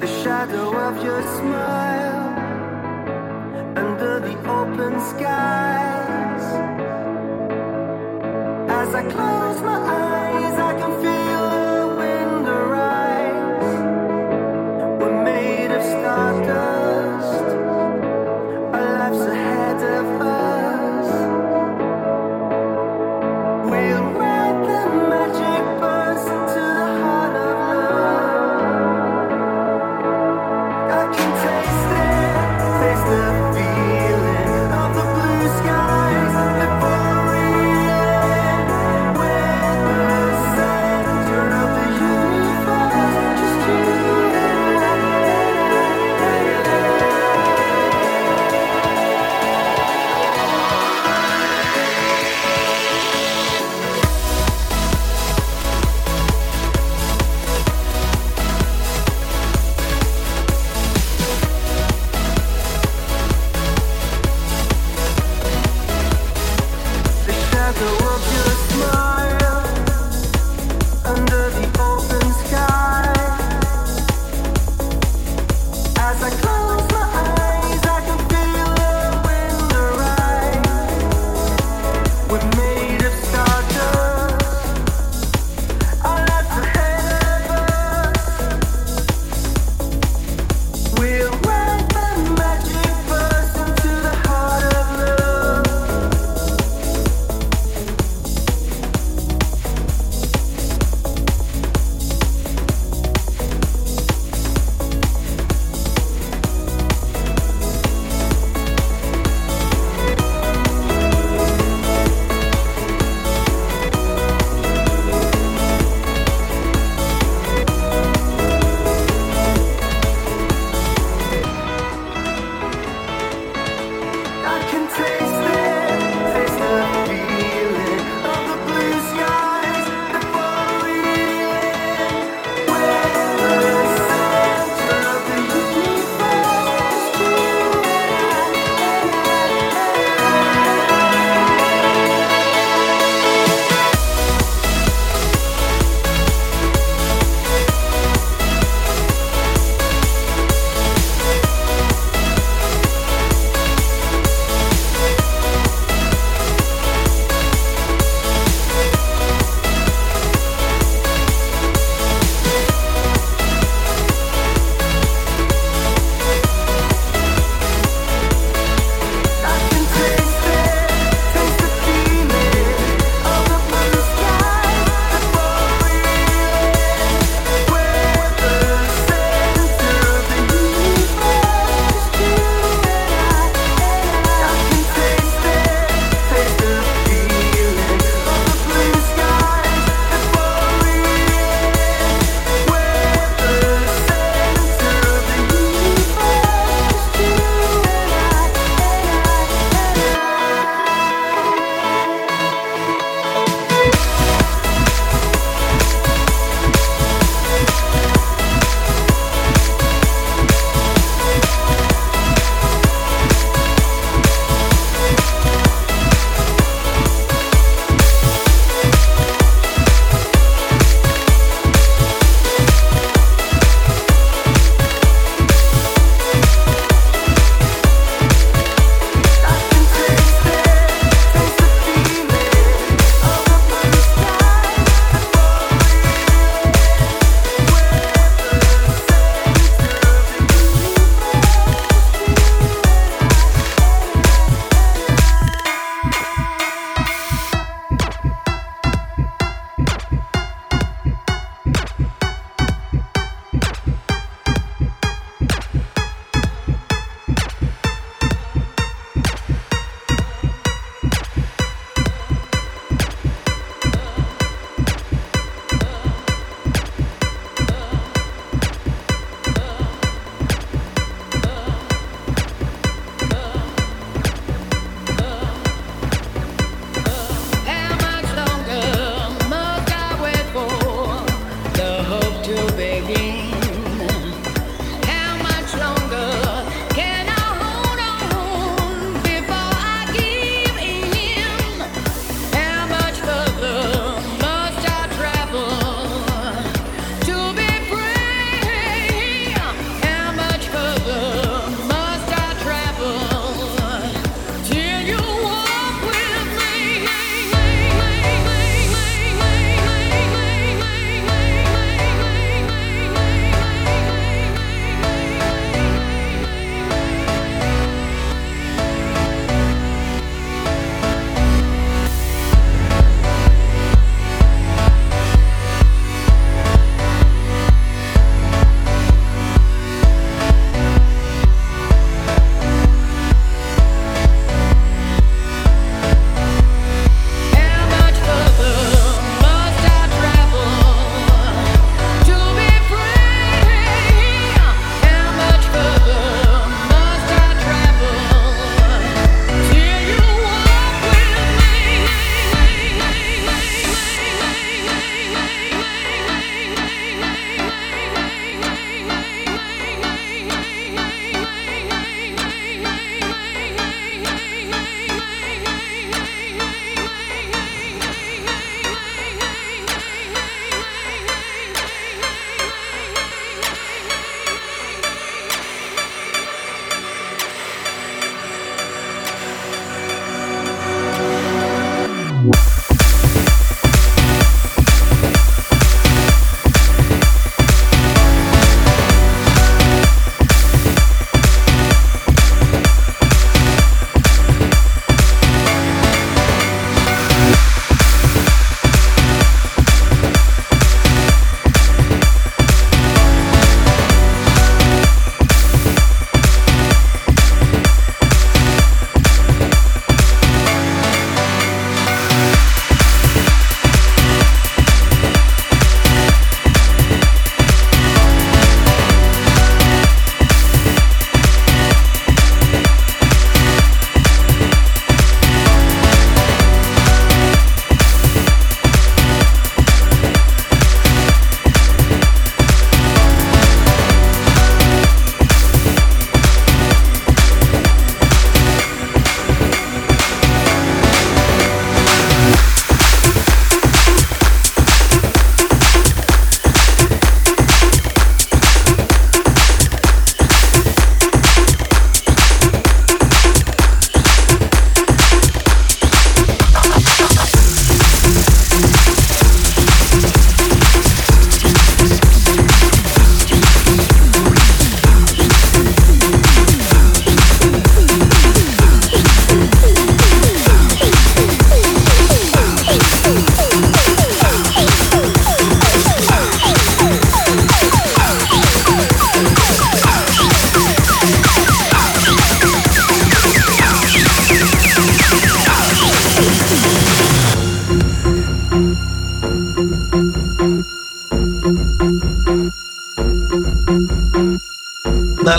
The shadow of your smile under the open skies. As I close my eyes.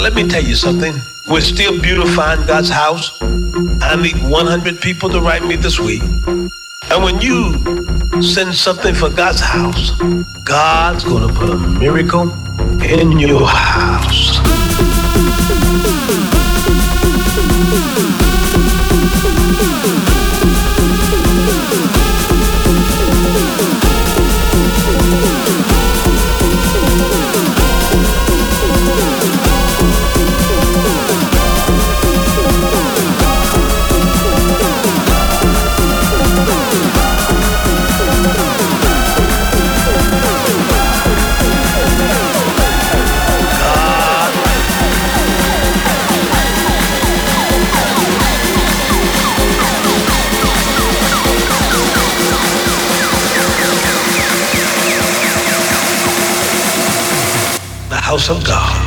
Let me tell you something. We're still beautifying God's house. I need 100 people to write me this week. And when you send something for God's house, God's going to put a miracle in your house. House of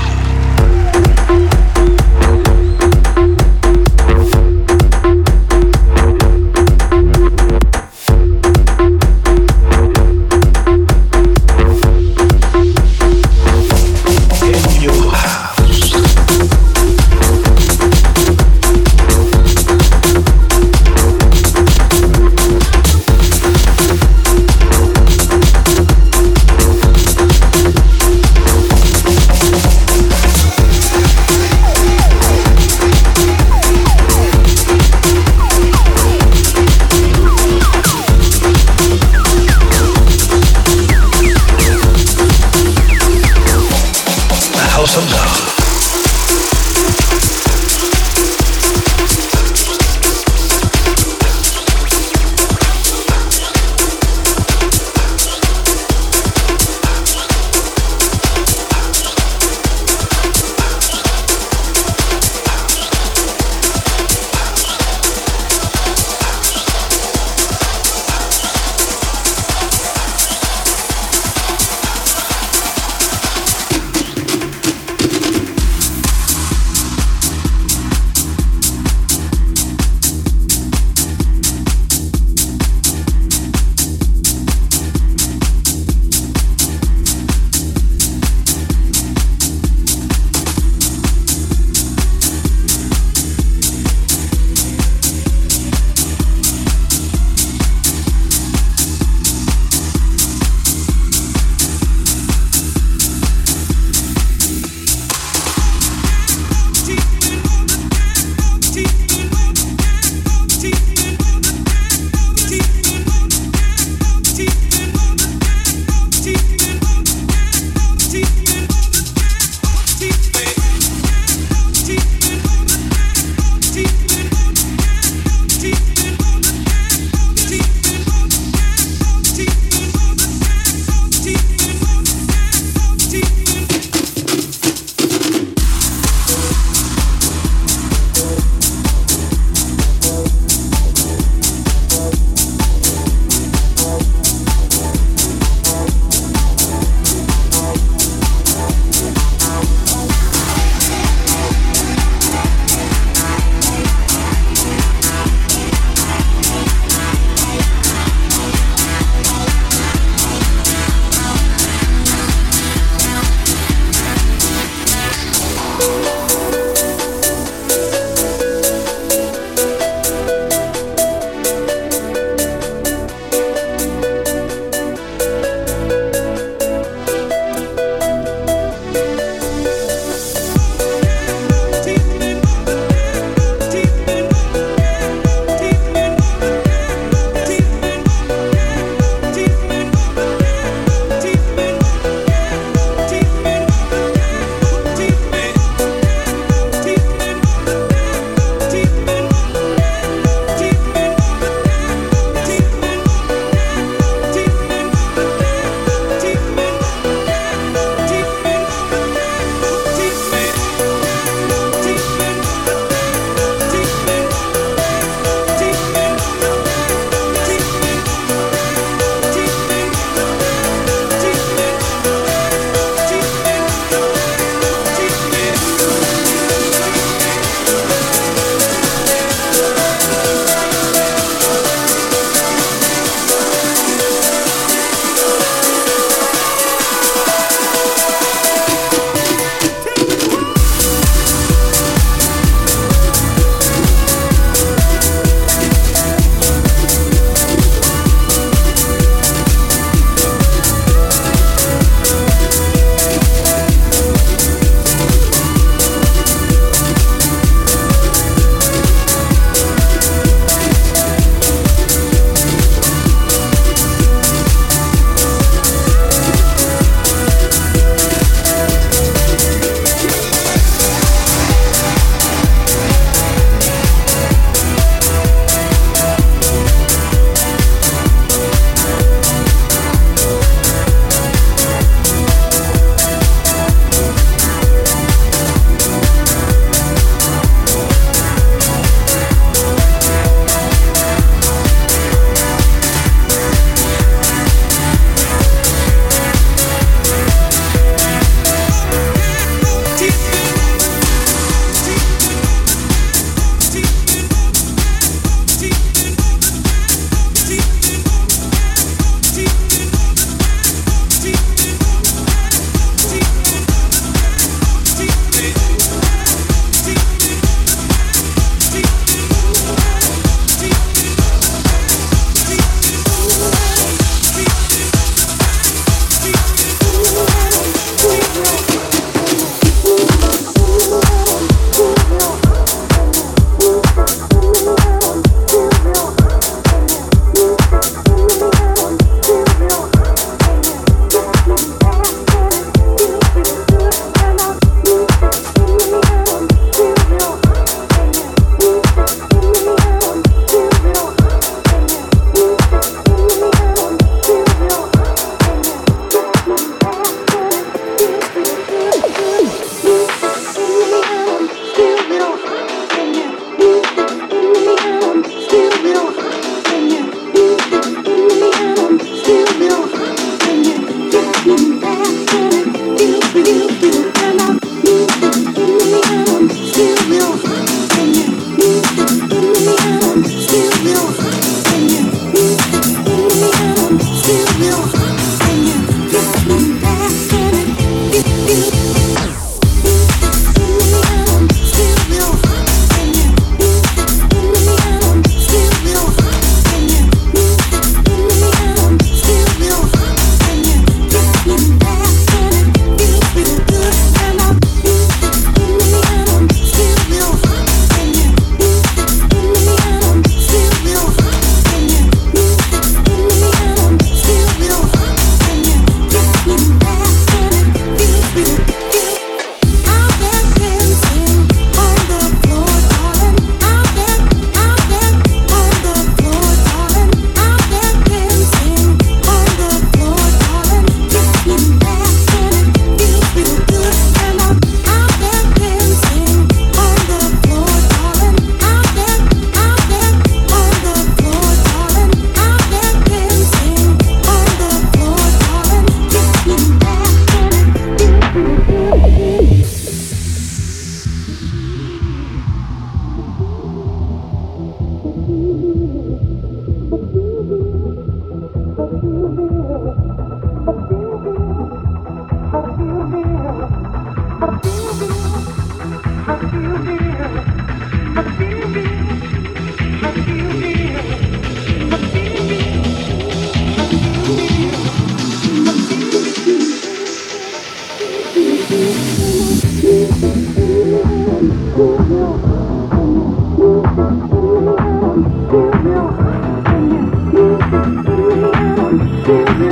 God.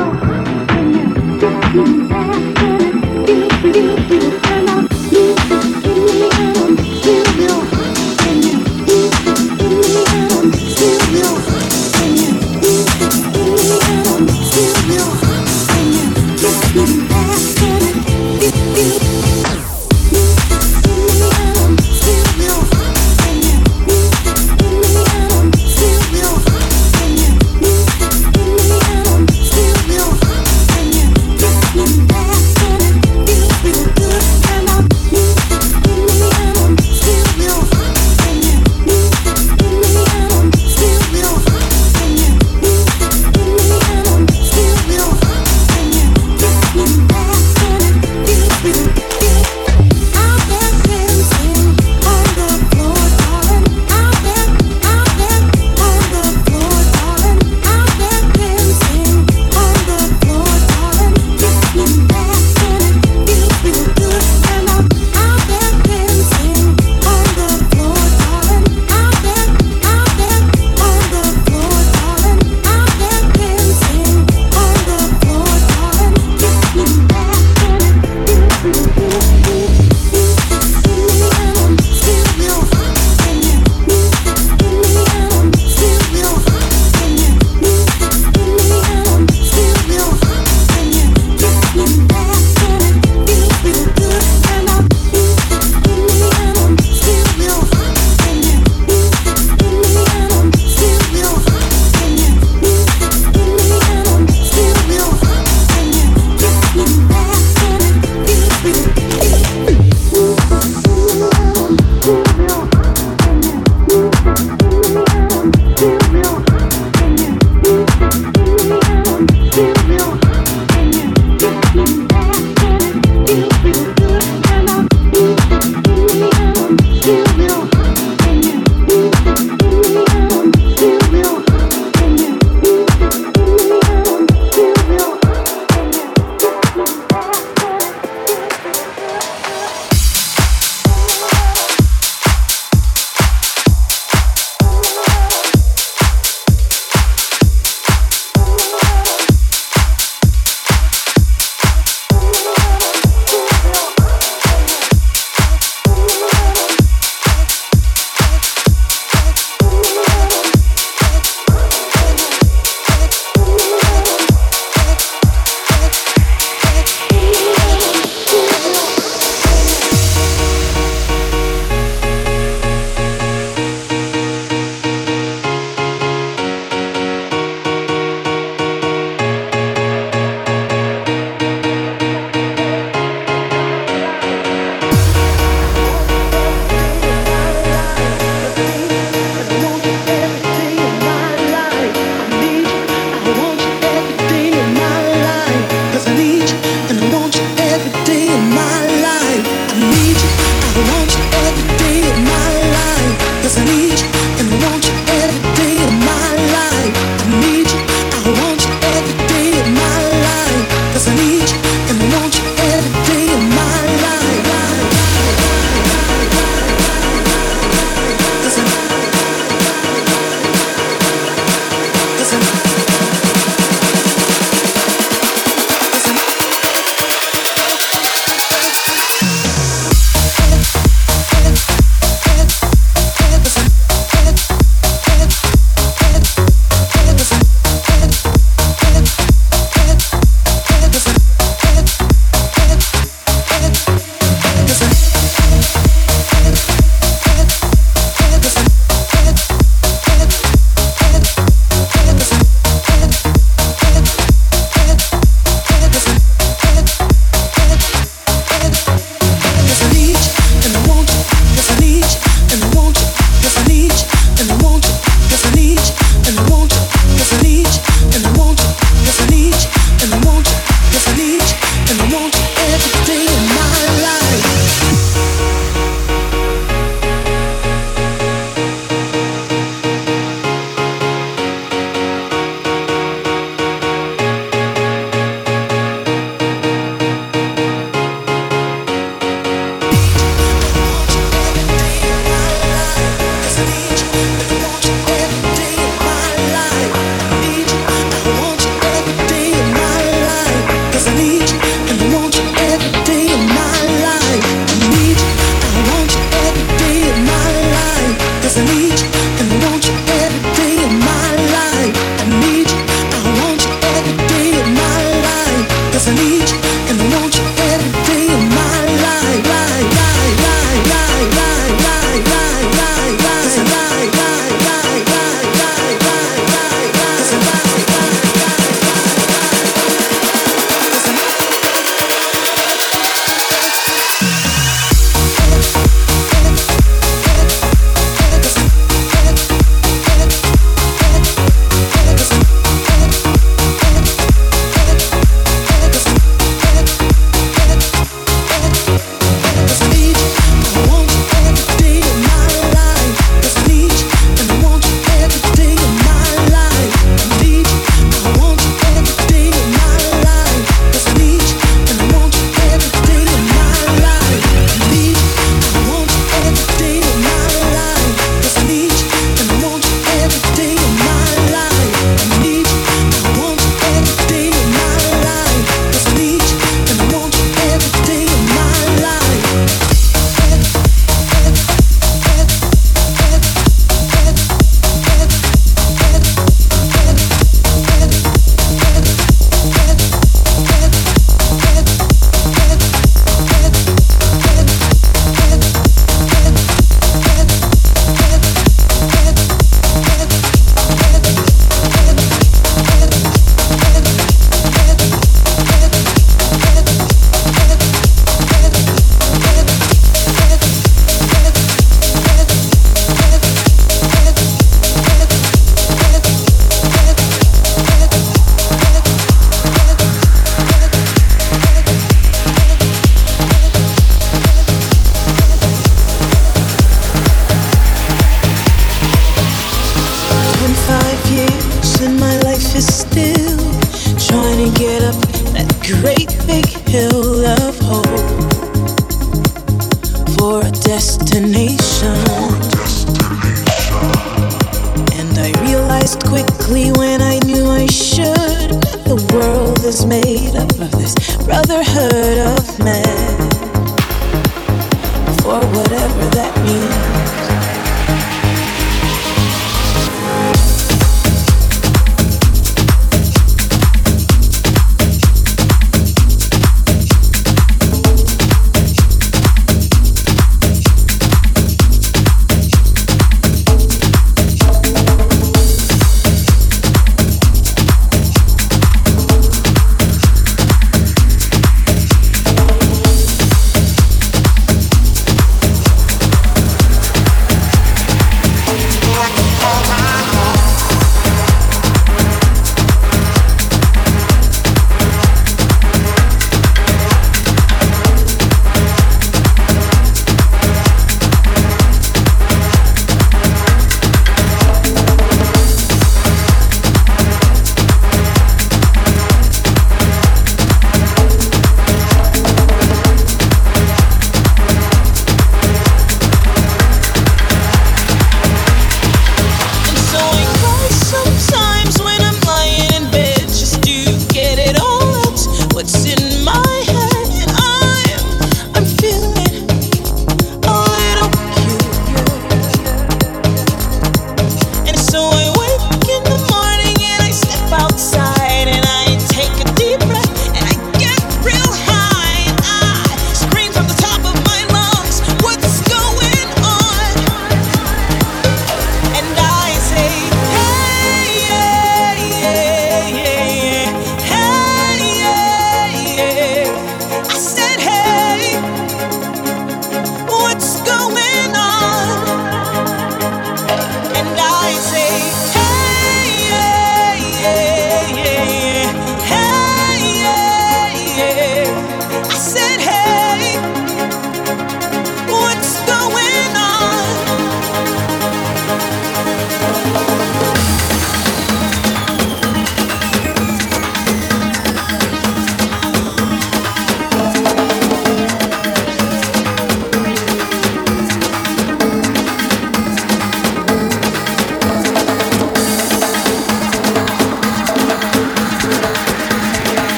back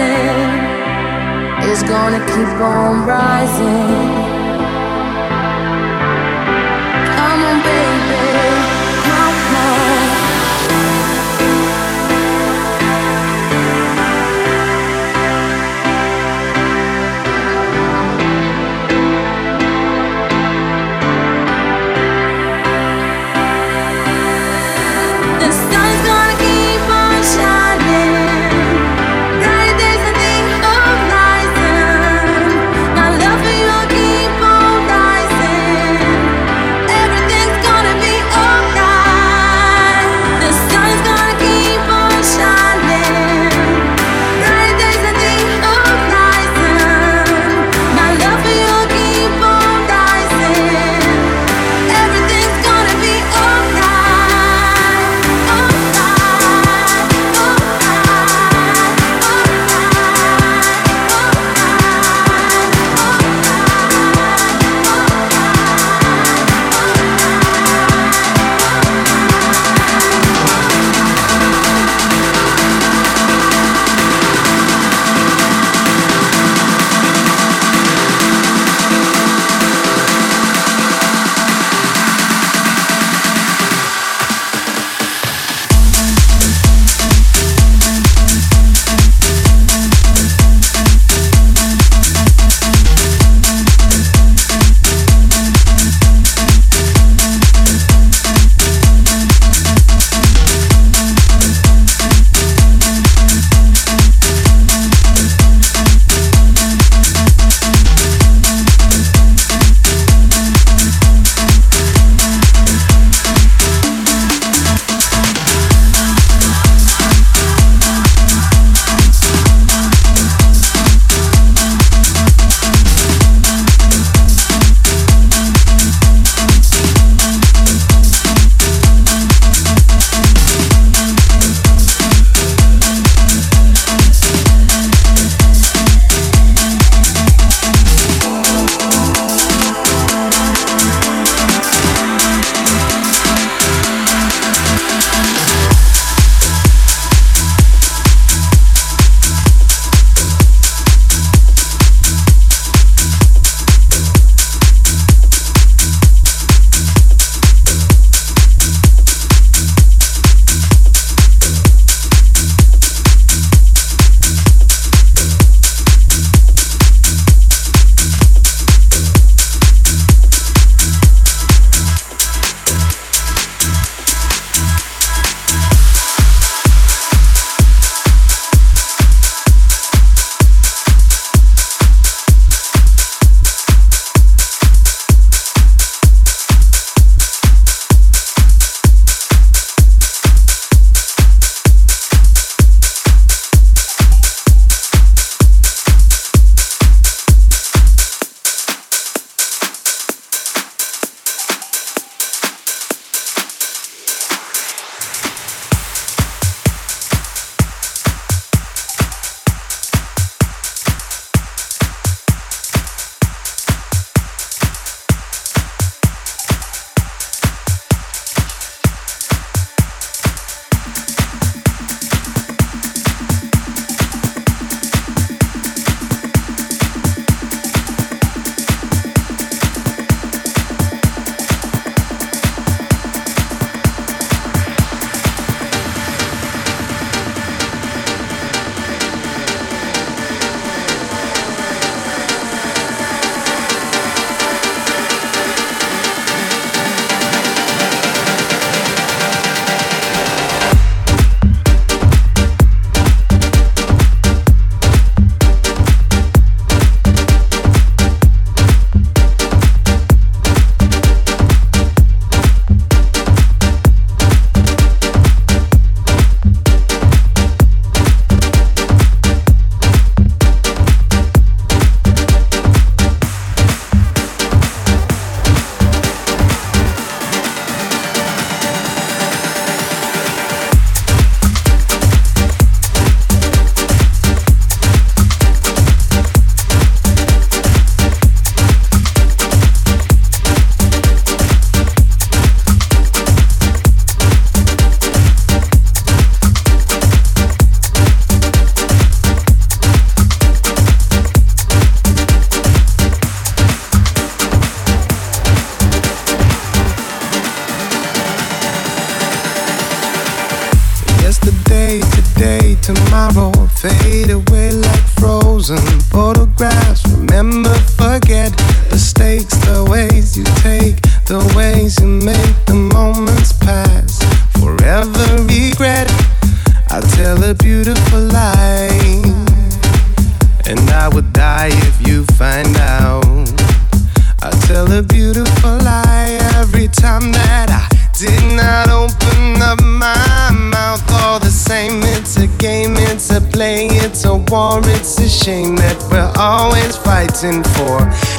Everything is gonna keep on rising.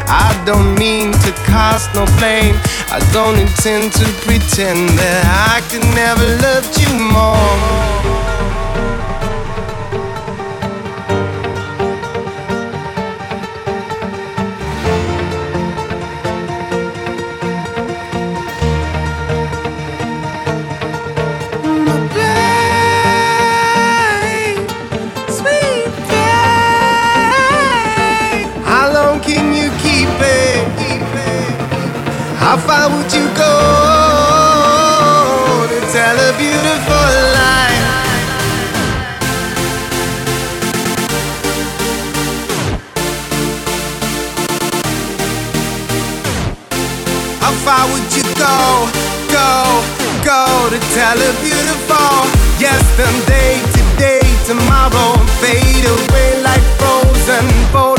I don't mean to cast no blame. I don't intend to pretend that I could never loved you more. I look beautiful yesterday, today, tomorrow, fade away like frozen. Boy.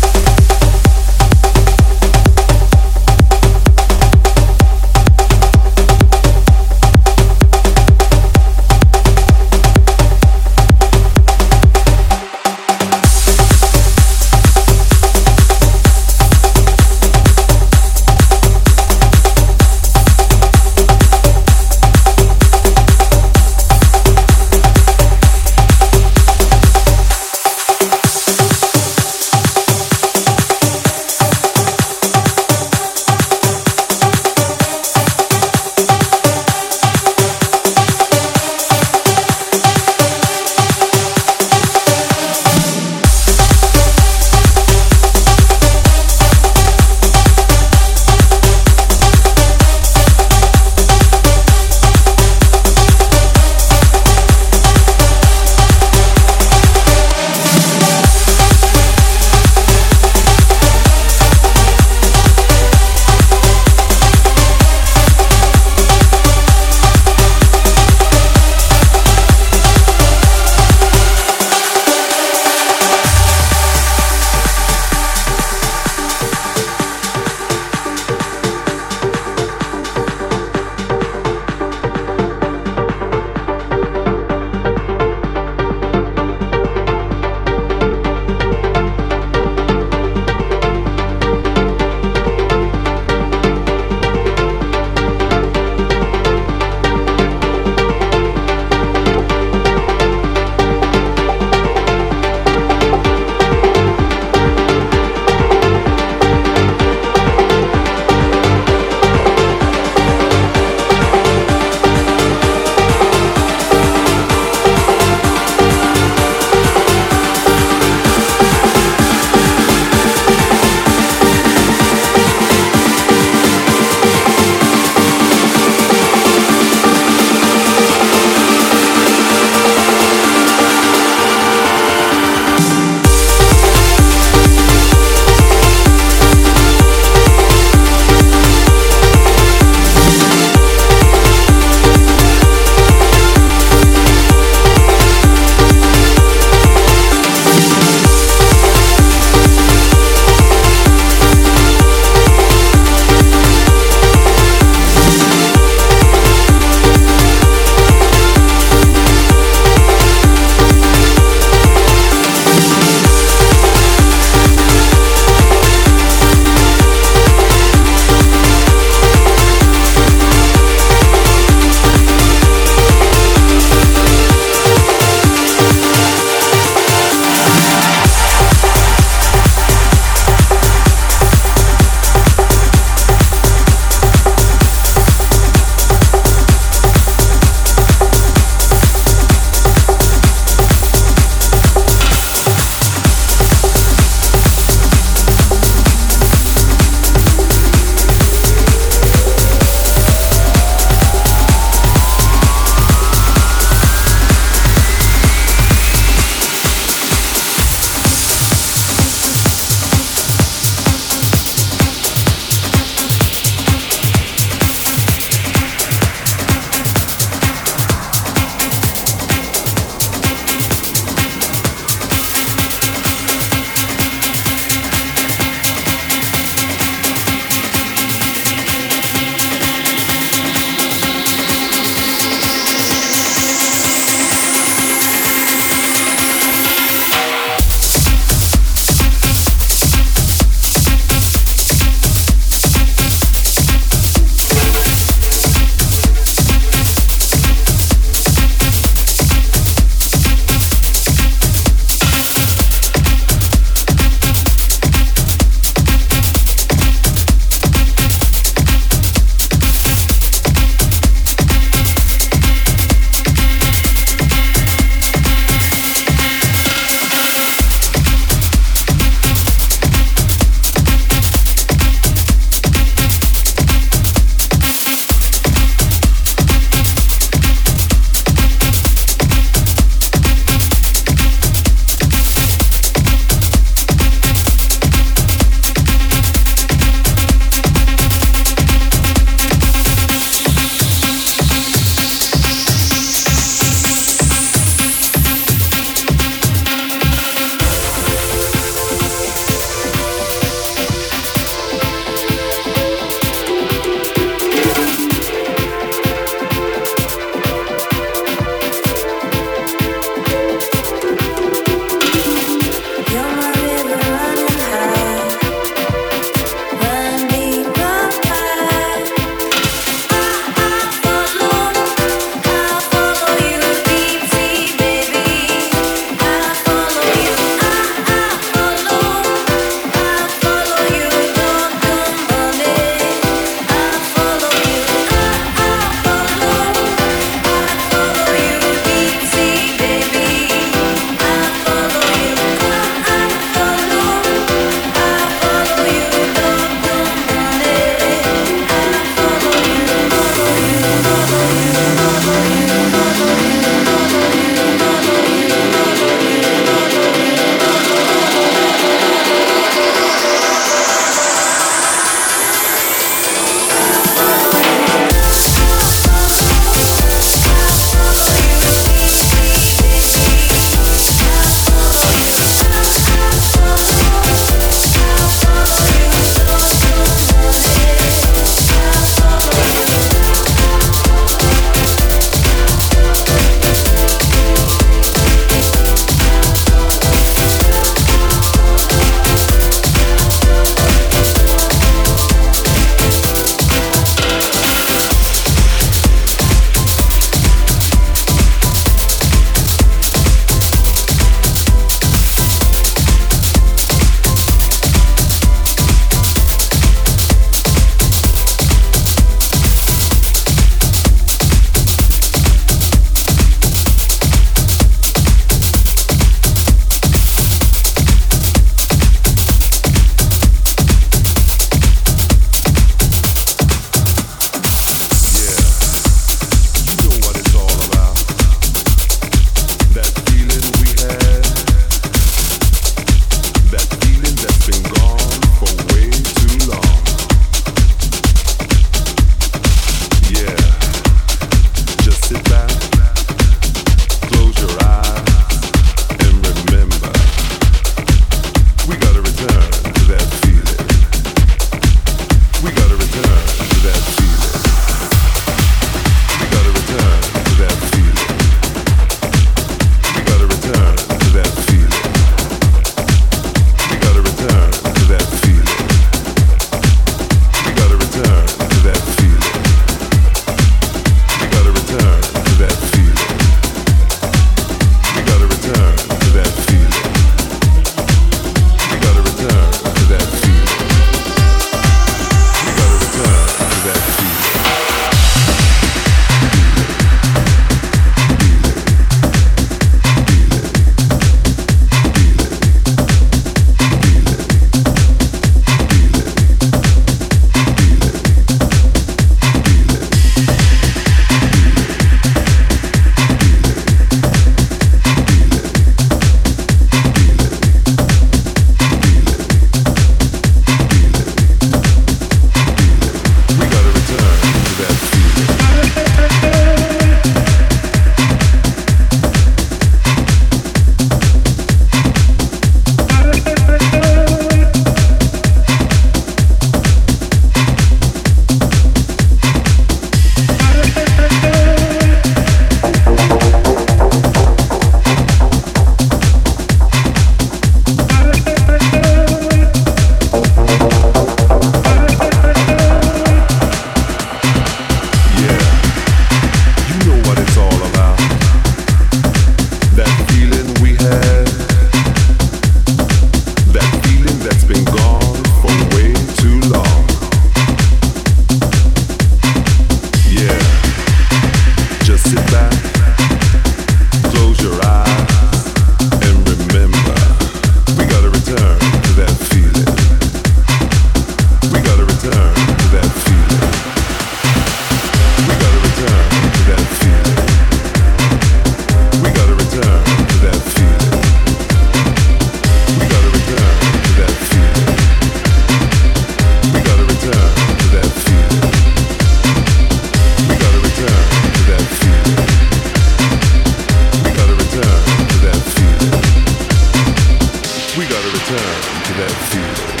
Return to that feeling.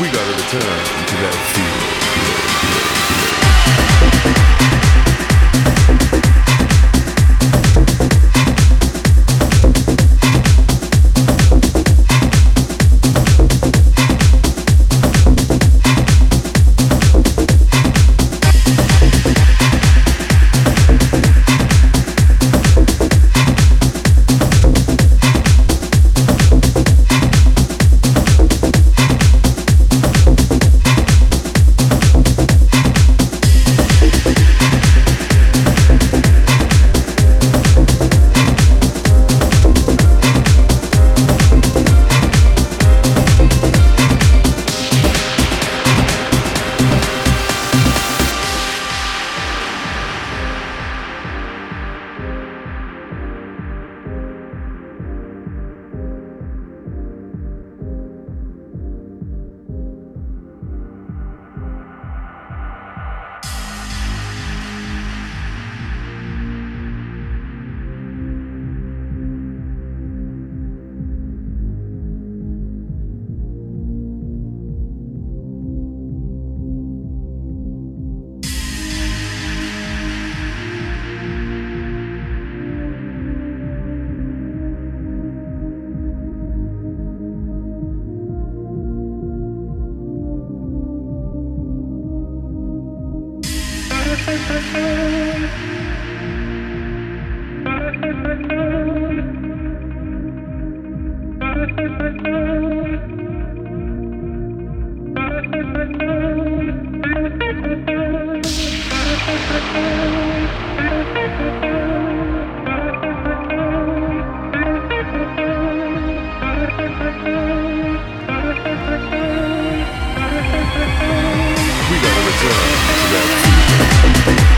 We gotta return to that feeling. We gotta return to that